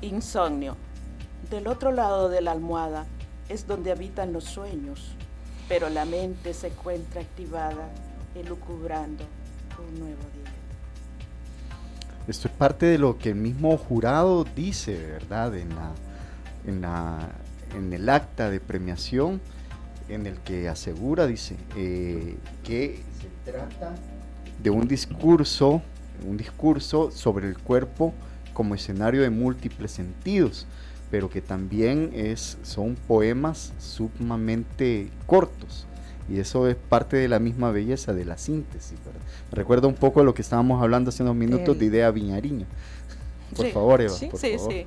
Insomnio. Del otro lado de la almohada es donde habitan los sueños, pero la mente se encuentra activada, elucubrando un nuevo día. Esto es parte de lo que el mismo jurado dice, ¿verdad? En, la, en, la, en el acta de premiación, en el que asegura, dice, eh, que se trata de un discurso, un discurso sobre el cuerpo como escenario de múltiples sentidos, pero que también es, son poemas sumamente cortos. Y eso es parte de la misma belleza de la síntesis. Recuerda un poco lo que estábamos hablando hace unos minutos de idea viñariña. Por favor, Eva. Sí, sí, sí.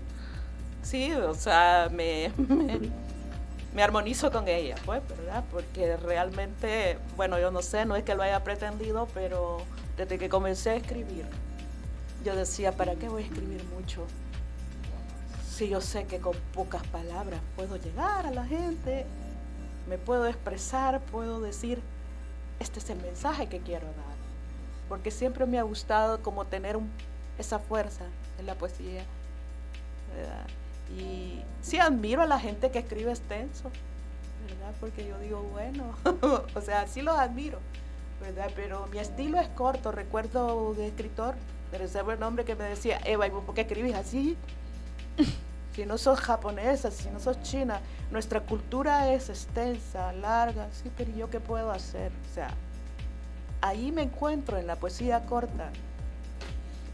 Sí, o sea, me, me, armonizo con ella, pues, ¿verdad? Porque realmente, bueno, yo no sé, no es que lo haya pretendido, pero desde que comencé a escribir, yo decía, ¿para qué voy a escribir mucho? Si yo sé que con pocas palabras puedo llegar a la gente, me puedo expresar, puedo decir, este es el mensaje que quiero dar. Porque siempre me ha gustado como tener esa fuerza en la poesía. Y sí admiro a la gente que escribe extenso, ¿verdad? Porque yo digo, bueno, o sea, sí los admiro, ¿verdad? Pero mi estilo es corto. Recuerdo de escritor pero ese el nombre que me decía, Eva, ¿y vos por qué escribís así? si no sos japonesa, si no sos china, nuestra cultura es extensa, larga, sí, pero ¿yo qué puedo hacer? O sea, ahí me encuentro en la poesía corta.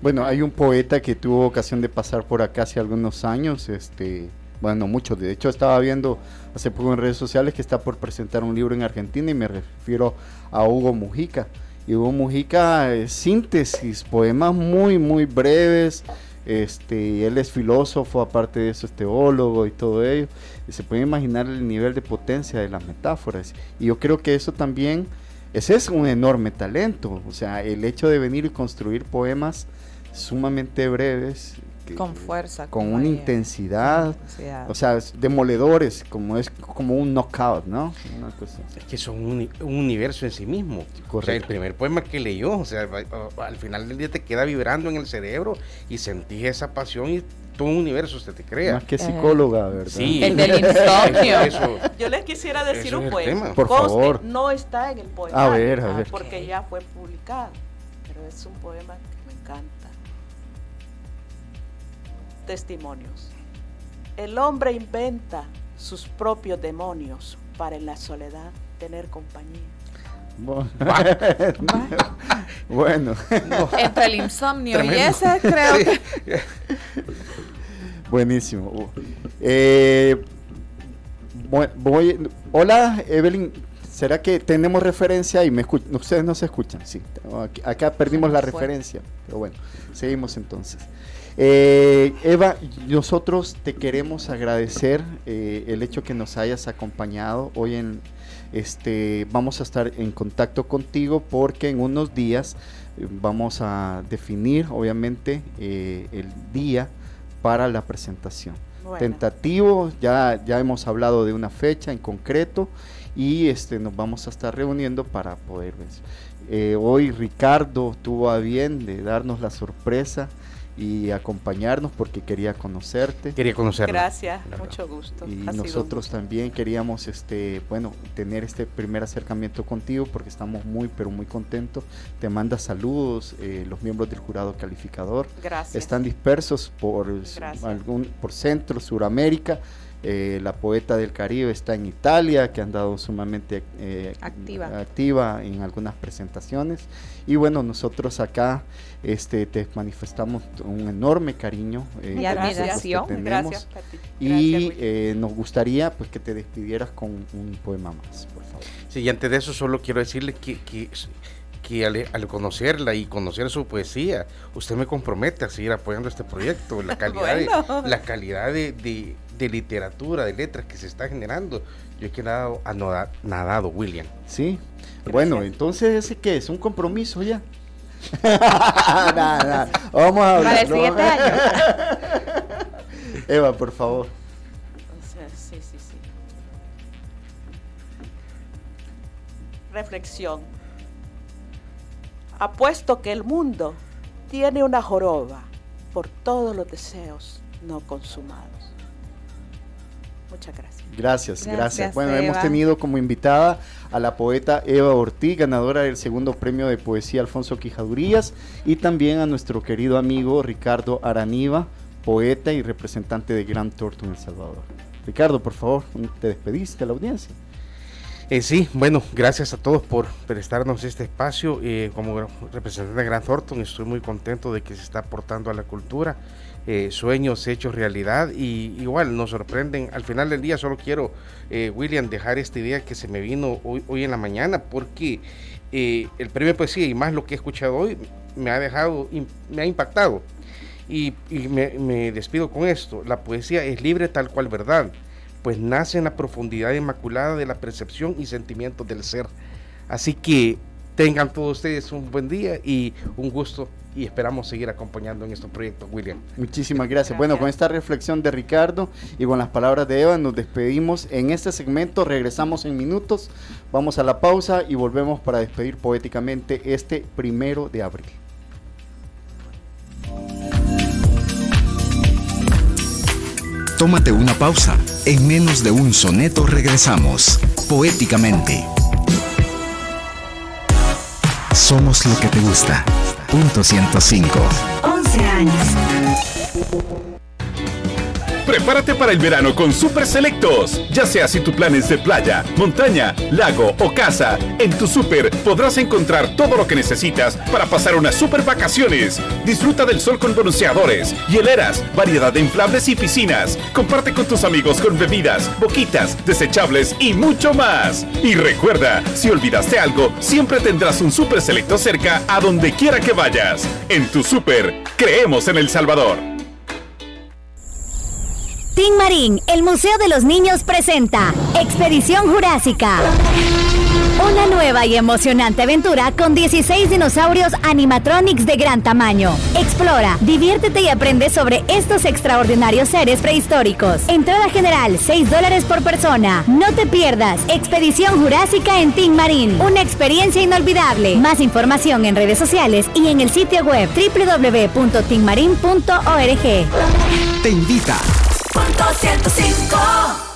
Bueno, hay un poeta que tuvo ocasión de pasar por acá hace algunos años, este, bueno, mucho. De hecho, estaba viendo hace poco en redes sociales que está por presentar un libro en Argentina y me refiero a Hugo Mujica. Y Hugo Mujica es síntesis, poemas muy, muy breves. Este, él es filósofo, aparte de eso es teólogo y todo ello. Se puede imaginar el nivel de potencia de las metáforas. Y yo creo que eso también, ese es un enorme talento. O sea, el hecho de venir y construir poemas sumamente breves con fuerza. Con una intensidad, O sea, demoledores, como es como un knockout, ¿no? Es que son un, universo en sí mismo. O sea, el primer poema que leyó, o sea, al final del día te queda vibrando en el cerebro y sentís esa pasión y todo un universo se te crea. Más que psicóloga, ¿verdad? Sí. El del insomnio. Yo les quisiera decir un poema. Por favor. No está en el poema. A ver, a ver. Porque ya fue publicado. Pero es un poema que me encanta testimonios. El hombre inventa sus propios demonios para en la soledad tener compañía. Bueno, entre el insomnio y ese creo que... Buenísimo. Eh, voy, hola, Evelyn. ¿Será que tenemos referencia y me escuchan? Ustedes no se escuchan, sí. acá perdimos la referencia, pero bueno, seguimos entonces. Eh, Eva, nosotros te queremos agradecer eh, el hecho que nos hayas acompañado hoy en este vamos a estar en contacto contigo porque en unos días eh, vamos a definir obviamente el día para la presentación. Tentativo, ya, ya hemos hablado de una fecha en concreto y este nos vamos a estar reuniendo para poder ver. hoy Ricardo tuvo a bien de darnos la sorpresa y acompañarnos porque quería conocerte. Quería conocerte. Gracias, mucho gusto. Y nosotros también queríamos este, bueno, tener este primer acercamiento contigo porque estamos muy pero muy contentos. Te manda saludos eh, los miembros del jurado calificador. Gracias. Están dispersos por algún por Centro, Suramérica. Eh, la poeta del Caribe está en Italia, que han dado sumamente eh, activa. activa en algunas presentaciones. Y bueno, nosotros acá este, te manifestamos un enorme cariño eh, y admiración. Gracias, y eh, nos gustaría pues que te despidieras con un poema más, por favor. Sí, y antes de eso solo quiero decirle que, que al, conocerla y conocer su poesía, usted me compromete a seguir apoyando este proyecto, la calidad, de, la calidad de, de, literatura, de letras que se está generando. Yo he quedado nadado, William. Sí, bueno, entonces ese qué es, un compromiso ya. Vamos a hablar. Para el siguiente año. Eva, por favor. Sí, sí, sí. Reflexión. Apuesto que el mundo tiene una joroba por todos los deseos no consumados. Muchas gracias. Gracias, gracias. Bueno, hemos tenido como invitada a la poeta Eva Ortiz, ganadora del segundo premio de poesía Alfonso Quijadurías, y también a nuestro querido amigo Ricardo Araniva, poeta y representante de Gran Torto en El Salvador. Ricardo, por favor, te despediste a la audiencia. Eh, sí, bueno, gracias a todos por prestarnos este espacio. Eh, como representante de Gran Thornton, estoy muy contento de que se está aportando a la cultura eh, sueños hechos realidad y igual nos sorprenden. Al final del día solo quiero, eh, William, dejar esta idea que se me vino hoy, en la mañana porque eh, el premio poesía y más lo que he escuchado hoy me ha dejado, me ha impactado. Y, me, me despido con esto, la poesía es libre tal cual verdad, pues nace en la profundidad inmaculada de la percepción y sentimientos del ser. Así que tengan todos ustedes un buen día y un gusto y esperamos seguir acompañando en estos proyectos, William. Muchísimas gracias. Bueno, con esta reflexión de Ricardo y con las palabras de Eva, nos despedimos en este segmento. Regresamos en minutos. Vamos a la pausa y volvemos para despedir poéticamente este primero de abril. Tómate una pausa. En menos de un soneto regresamos. Poéticamente. Somos lo que te gusta. Punto 105. 11 años. Prepárate para el verano con Super Selectos. Ya sea si tu plan es de playa, montaña, lago o casa, en tu Super podrás encontrar todo lo que necesitas para pasar unas super vacaciones. Disfruta del sol con bronceadores, hieleras, variedad de inflables y piscinas. Comparte con tus amigos con bebidas, boquitas, desechables y mucho más. Y recuerda, si olvidaste algo, siempre tendrás un Super Selecto cerca a donde quiera que vayas. En tu Super, creemos en El Salvador. Tin Marín, el Museo de los Niños presenta Expedición Jurásica. Una nueva y emocionante aventura con 16 dinosaurios animatronics de gran tamaño. Explora, diviértete y aprende sobre estos extraordinarios seres prehistóricos. Entrada general, 6 dólares por persona. No te pierdas Expedición Jurásica en Tin Marín. Una experiencia inolvidable. Más información en redes sociales y en el sitio web www.tinmarin.org. Te invita 100.105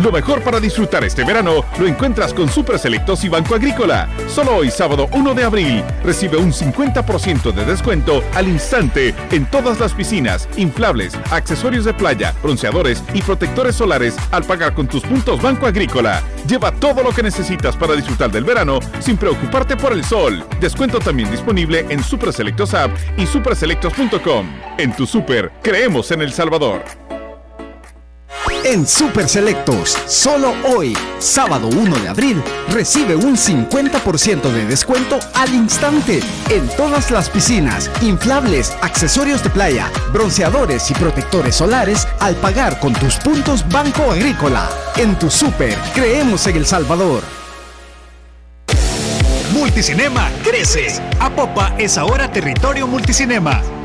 lo mejor para disfrutar este verano lo encuentras con Super Selectos y Banco Agrícola. Solo hoy, sábado 1 de abril, recibe un 50% de descuento al instante en todas las piscinas, inflables, accesorios de playa, bronceadores y protectores solares al pagar con tus puntos Banco Agrícola. Lleva todo lo que necesitas para disfrutar del verano sin preocuparte por el sol. Descuento también disponible en Super Selectos App y superselectos.com. En tu super, creemos en El Salvador. En Super Selectos, solo hoy, sábado 1 de abril, recibe un 50% de descuento al instante en todas las piscinas, inflables, accesorios de playa, bronceadores y protectores solares al pagar con tus puntos Banco Agrícola. En tu Super, creemos en El Salvador. Multicinema crece. Apopa es ahora territorio multicinema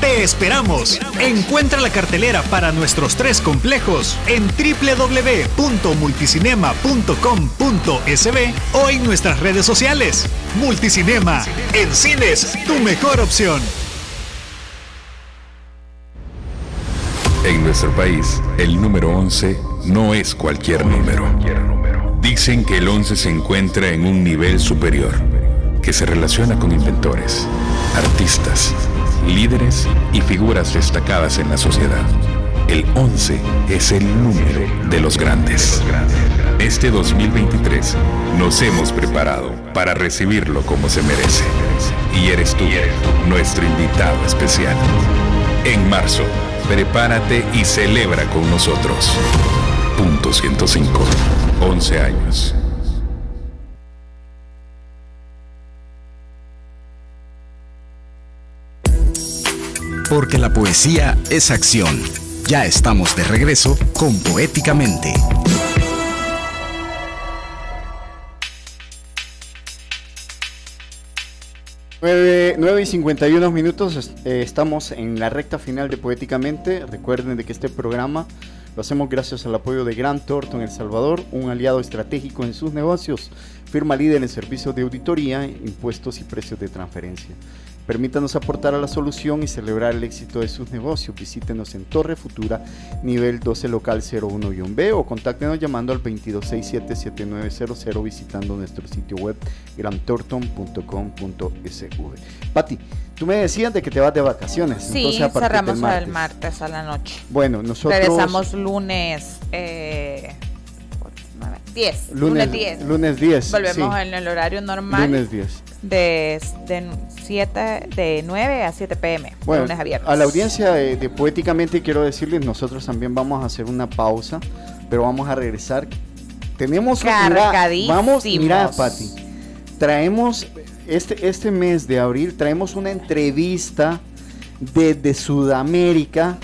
Te esperamos. Encuentra la cartelera para nuestros tres complejos en www.multicinema.com.sb o en nuestras redes sociales. Multicinema, en cines, tu mejor opción. En nuestro país, el número 11 no es cualquier número. Dicen que el 11 se encuentra en un nivel superior, que se relaciona con inventores, artistas, líderes y figuras destacadas en la sociedad. El 11 es el número de los grandes. Este 2023 nos hemos preparado para recibirlo como se merece. Y eres tú, nuestro invitado especial. En marzo, prepárate y celebra con nosotros. Punto 105. 11 años. Porque la poesía es acción. Ya estamos de regreso con Poéticamente. 9, y 51 minutos, eh, estamos en la recta final de Poéticamente. Recuerden de que este programa lo hacemos gracias al apoyo de Gran Thornton El Salvador, un aliado estratégico en sus negocios, firma líder en servicios de auditoría, impuestos y precios de transferencia. Permítanos aportar a la solución y celebrar el éxito de sus negocios. Visítenos en Torre Futura, nivel 12 local 01-B o contáctenos llamando al 2267-7900 visitando nuestro sitio web grantorton.com.sv. Pati, tú me decías de que te vas de vacaciones. Sí, cerramos el martes a la noche. Bueno, nosotros... Regresamos lunes... Eh... 10. Lunes, 10. Lunes 10. Volvemos en el horario normal. Lunes 10 de, de, 7, de 9 a 7 pm, bueno, lunes a A la audiencia de, Poéticamente quiero decirles, nosotros también vamos a hacer una pausa, pero vamos a regresar. Tenemos vamos, mira, Pati, traemos este, este mes de abril, traemos una entrevista desde Sudamérica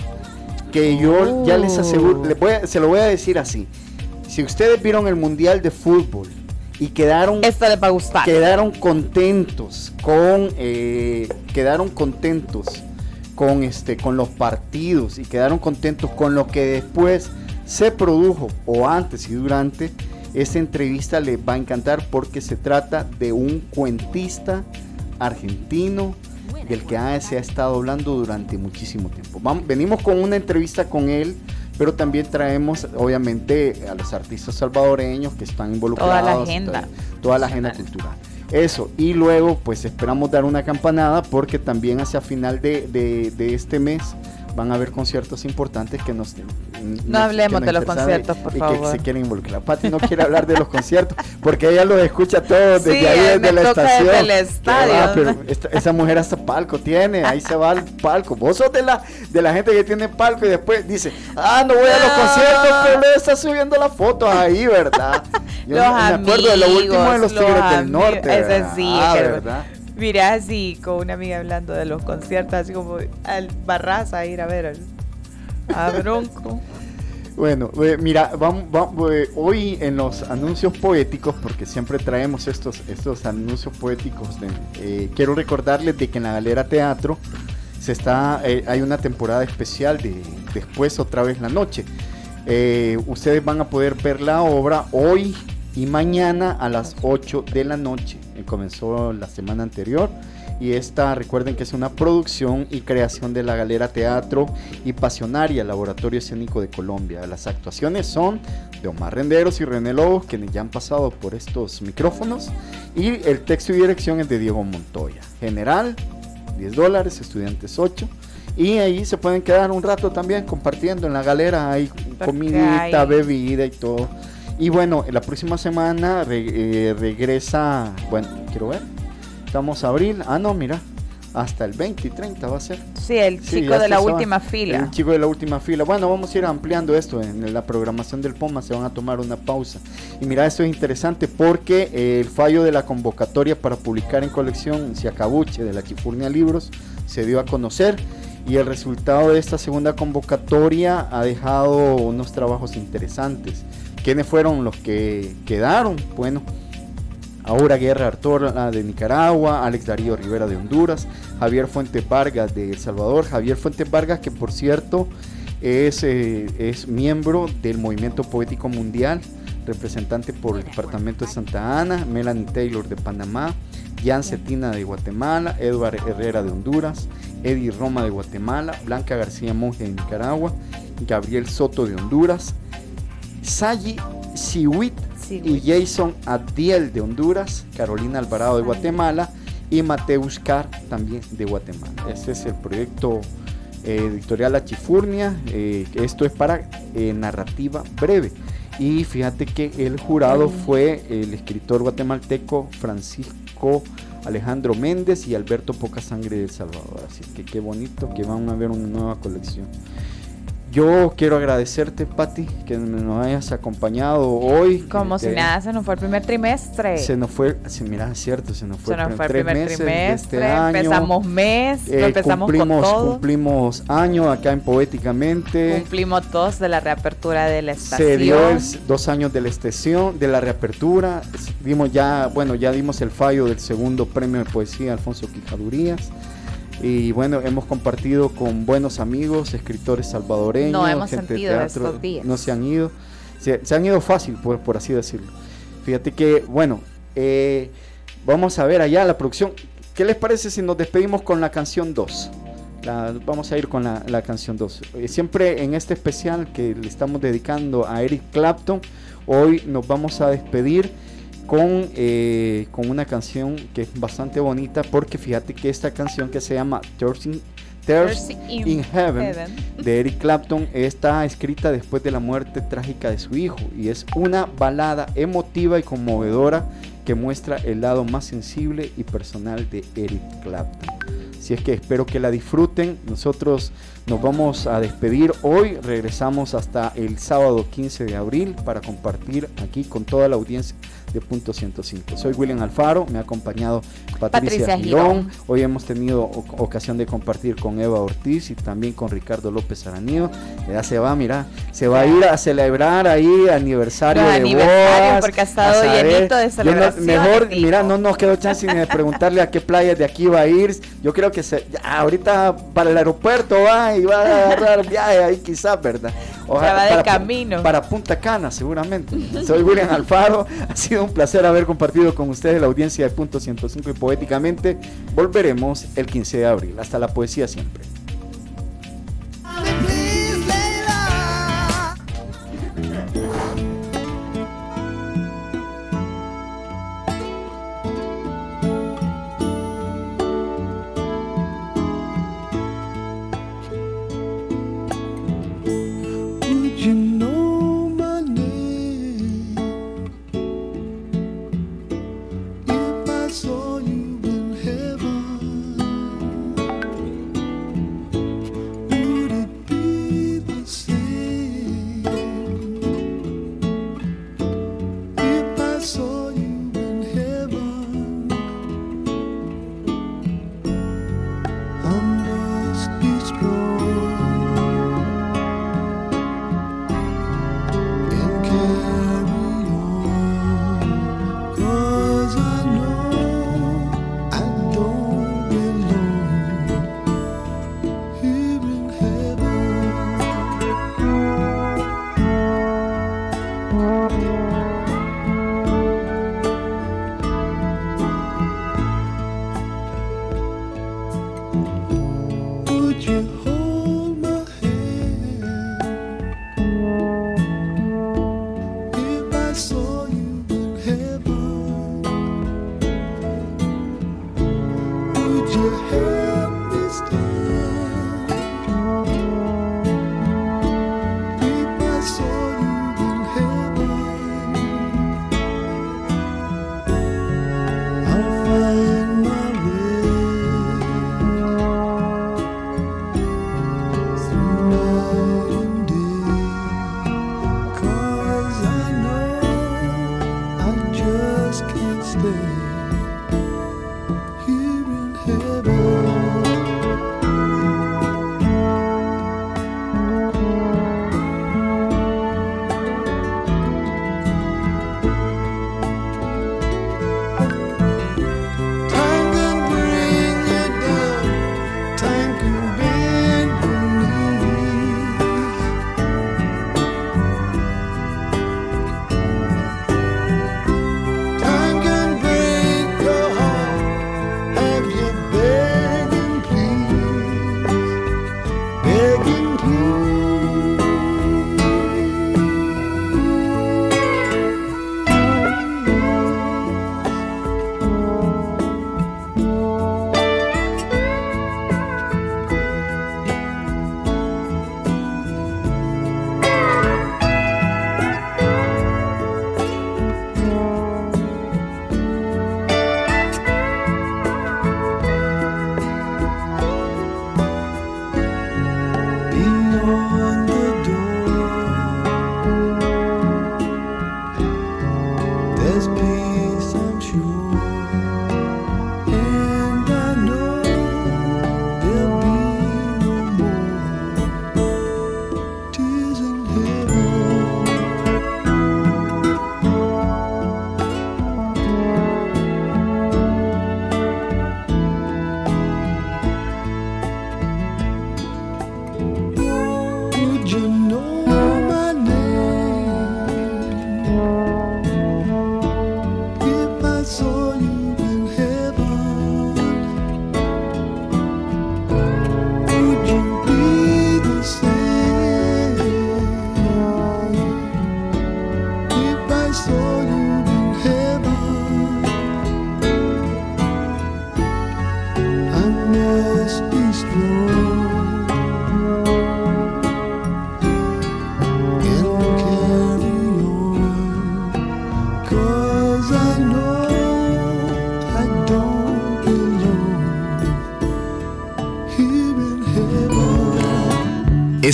que yo ya les aseguro, se lo voy a decir así. Si ustedes vieron el Mundial de Fútbol, y quedaron Esto les va a gustar. quedaron contentos con eh, quedaron contentos con este con los partidos y quedaron contentos con lo que después se produjo o antes y durante esta entrevista les va a encantar porque se trata de un cuentista argentino del que se ha estado hablando durante muchísimo tiempo. venimos con una entrevista con él, pero también traemos obviamente a los artistas salvadoreños que están involucrados. Toda la agenda. Toda, la agenda cultural. Eso, y luego pues esperamos dar una campanada porque también hacia final de, de este mes van a haber conciertos importantes que nos... No hablemos de los conciertos, por y favor. que se quieren involucrar. Pati no quiere hablar de los conciertos porque ella los escucha todos desde sí, ahí, desde la estación. Desde el estadio. Ah, pero esa mujer hasta palco tiene, ahí se va al palco. Vos sos de la, de la gente que tiene palco y después dice, ah, no voy a los conciertos, pero le está subiendo las fotos ahí, ¿verdad? Yo los me acuerdo de lo último de los Tigres del Norte. Ese sí, ah, ¿verdad? Mira, así con una amiga hablando de los conciertos, así como al Barraza a ir a ver a Bronco. Bueno, eh, mira, vamos, eh, hoy en los anuncios poéticos, porque siempre traemos estos, estos anuncios poéticos, eh, quiero recordarles de que en la Galera Teatro se está, hay una temporada especial de Después otra vez la noche. ustedes van a poder ver la obra hoy y mañana a las 8 de la noche comenzó la semana anterior. Y esta, recuerden que es una producción y creación de la Galera Teatro y Pasionaria, Laboratorio Escénico de Colombia. Las actuaciones son de Omar Renderos y René Lobos, quienes ya han pasado por estos micrófonos. Y el texto y dirección es de Diego Montoya. General, 10 dólares, estudiantes 8. Y ahí se pueden quedar un rato también compartiendo en la galera. Hay comidita, bebida y todo. Y bueno, la próxima semana eh, regresa, bueno, quiero ver, estamos a abril, ah no, mira, hasta el 20 y 30 va a ser. Sí, el chico de la última fila. El chico de la última fila. Bueno, vamos a ir ampliando esto en la programación del POMA, se van a tomar una pausa. Y mira, esto es interesante porque eh, el fallo de la convocatoria para publicar en colección Siacabuche de la Chifurnia Libros se dio a conocer y el resultado de esta segunda convocatoria ha dejado unos trabajos interesantes. ¿Quiénes fueron los que quedaron? Bueno, Ahora Guerra Artola de Nicaragua, Alex Darío Rivera de Honduras, Javier Fuentes Vargas de El Salvador, Javier Fuentes Vargas que por cierto es, eh, es miembro del Movimiento Poético Mundial, representante por el Departamento de Santa Ana, Melanie Taylor de Panamá, Jan Cetina de Guatemala, Edward Herrera de Honduras, Eddie Roma de Guatemala, Blanca García Monge de Nicaragua, Gabriel Soto de Honduras, Sayi Siwit y Jason Adiel de Honduras, Carolina Alvarado de Guatemala y Mateus Carr también de Guatemala. Este es el proyecto eh, editorial La Chifurnia. Eh, esto es para eh, narrativa breve. Y fíjate que el jurado fue el escritor guatemalteco Francisco Alejandro Méndez y Alberto Poca Sangre de Salvador. Así que qué bonito que van a ver una nueva colección. Yo quiero agradecerte, Patti, que nos hayas acompañado hoy. Como si nada, se nos fue el primer trimestre. Se nos fue, mira, es cierto, se nos fue, se nos fue el primer trimestre. Este empezamos mes, eh, empezamos cumplimos, con todo. Cumplimos año acá en Poéticamente. Cumplimos dos de la reapertura de la estación. Se dio dos años de la estación, de la reapertura. Dimos ya, bueno, ya dimos el fallo del segundo premio de poesía Alfonso Quijadurías. Y bueno, hemos compartido con buenos amigos, escritores salvadoreños, no hemos gente de teatro, días. no se han ido, se, han ido fácil, por, por, así decirlo. Fíjate que, bueno, eh, vamos a ver allá la producción. ¿Qué les parece si nos despedimos con la canción 2? vamos a ir con la, la canción 2. Eh, siempre en este especial que le estamos dedicando a Eric Clapton, hoy nos vamos a despedir con, eh, con una canción que es bastante bonita porque fíjate que esta canción que se llama Thursday in, Heaven, de Eric Clapton está escrita después de la muerte trágica de su hijo y es una balada emotiva y conmovedora que muestra el lado más sensible y personal de Eric Clapton. Si es que espero que la disfruten. Nosotros nos vamos a despedir hoy. Regresamos hasta el sábado 15 de abril para compartir aquí con toda la audiencia de Punto 105. Soy William Alfaro, me ha acompañado Patricia, Girón. Hoy hemos tenido ocasión de compartir con Eva Ortiz y también con Ricardo López Aranío. Ya se va, mira, se va a ir a celebrar ahí aniversario de aniversario porque ha estado llenito de celebración. mejor, mira, no nos quedó chance ni de preguntarle a qué playas de aquí va a ir. Yo creo que se, ahorita para el aeropuerto va y va a agarrar viaje ahí quizás, ¿verdad? Ojalá, va de para, camino. Para Punta Cana, seguramente. Soy William Alfaro. Ha sido un placer haber compartido con ustedes la audiencia de Punto 105 y Poéticamente. Volveremos el 15 de abril. Hasta la poesía siempre.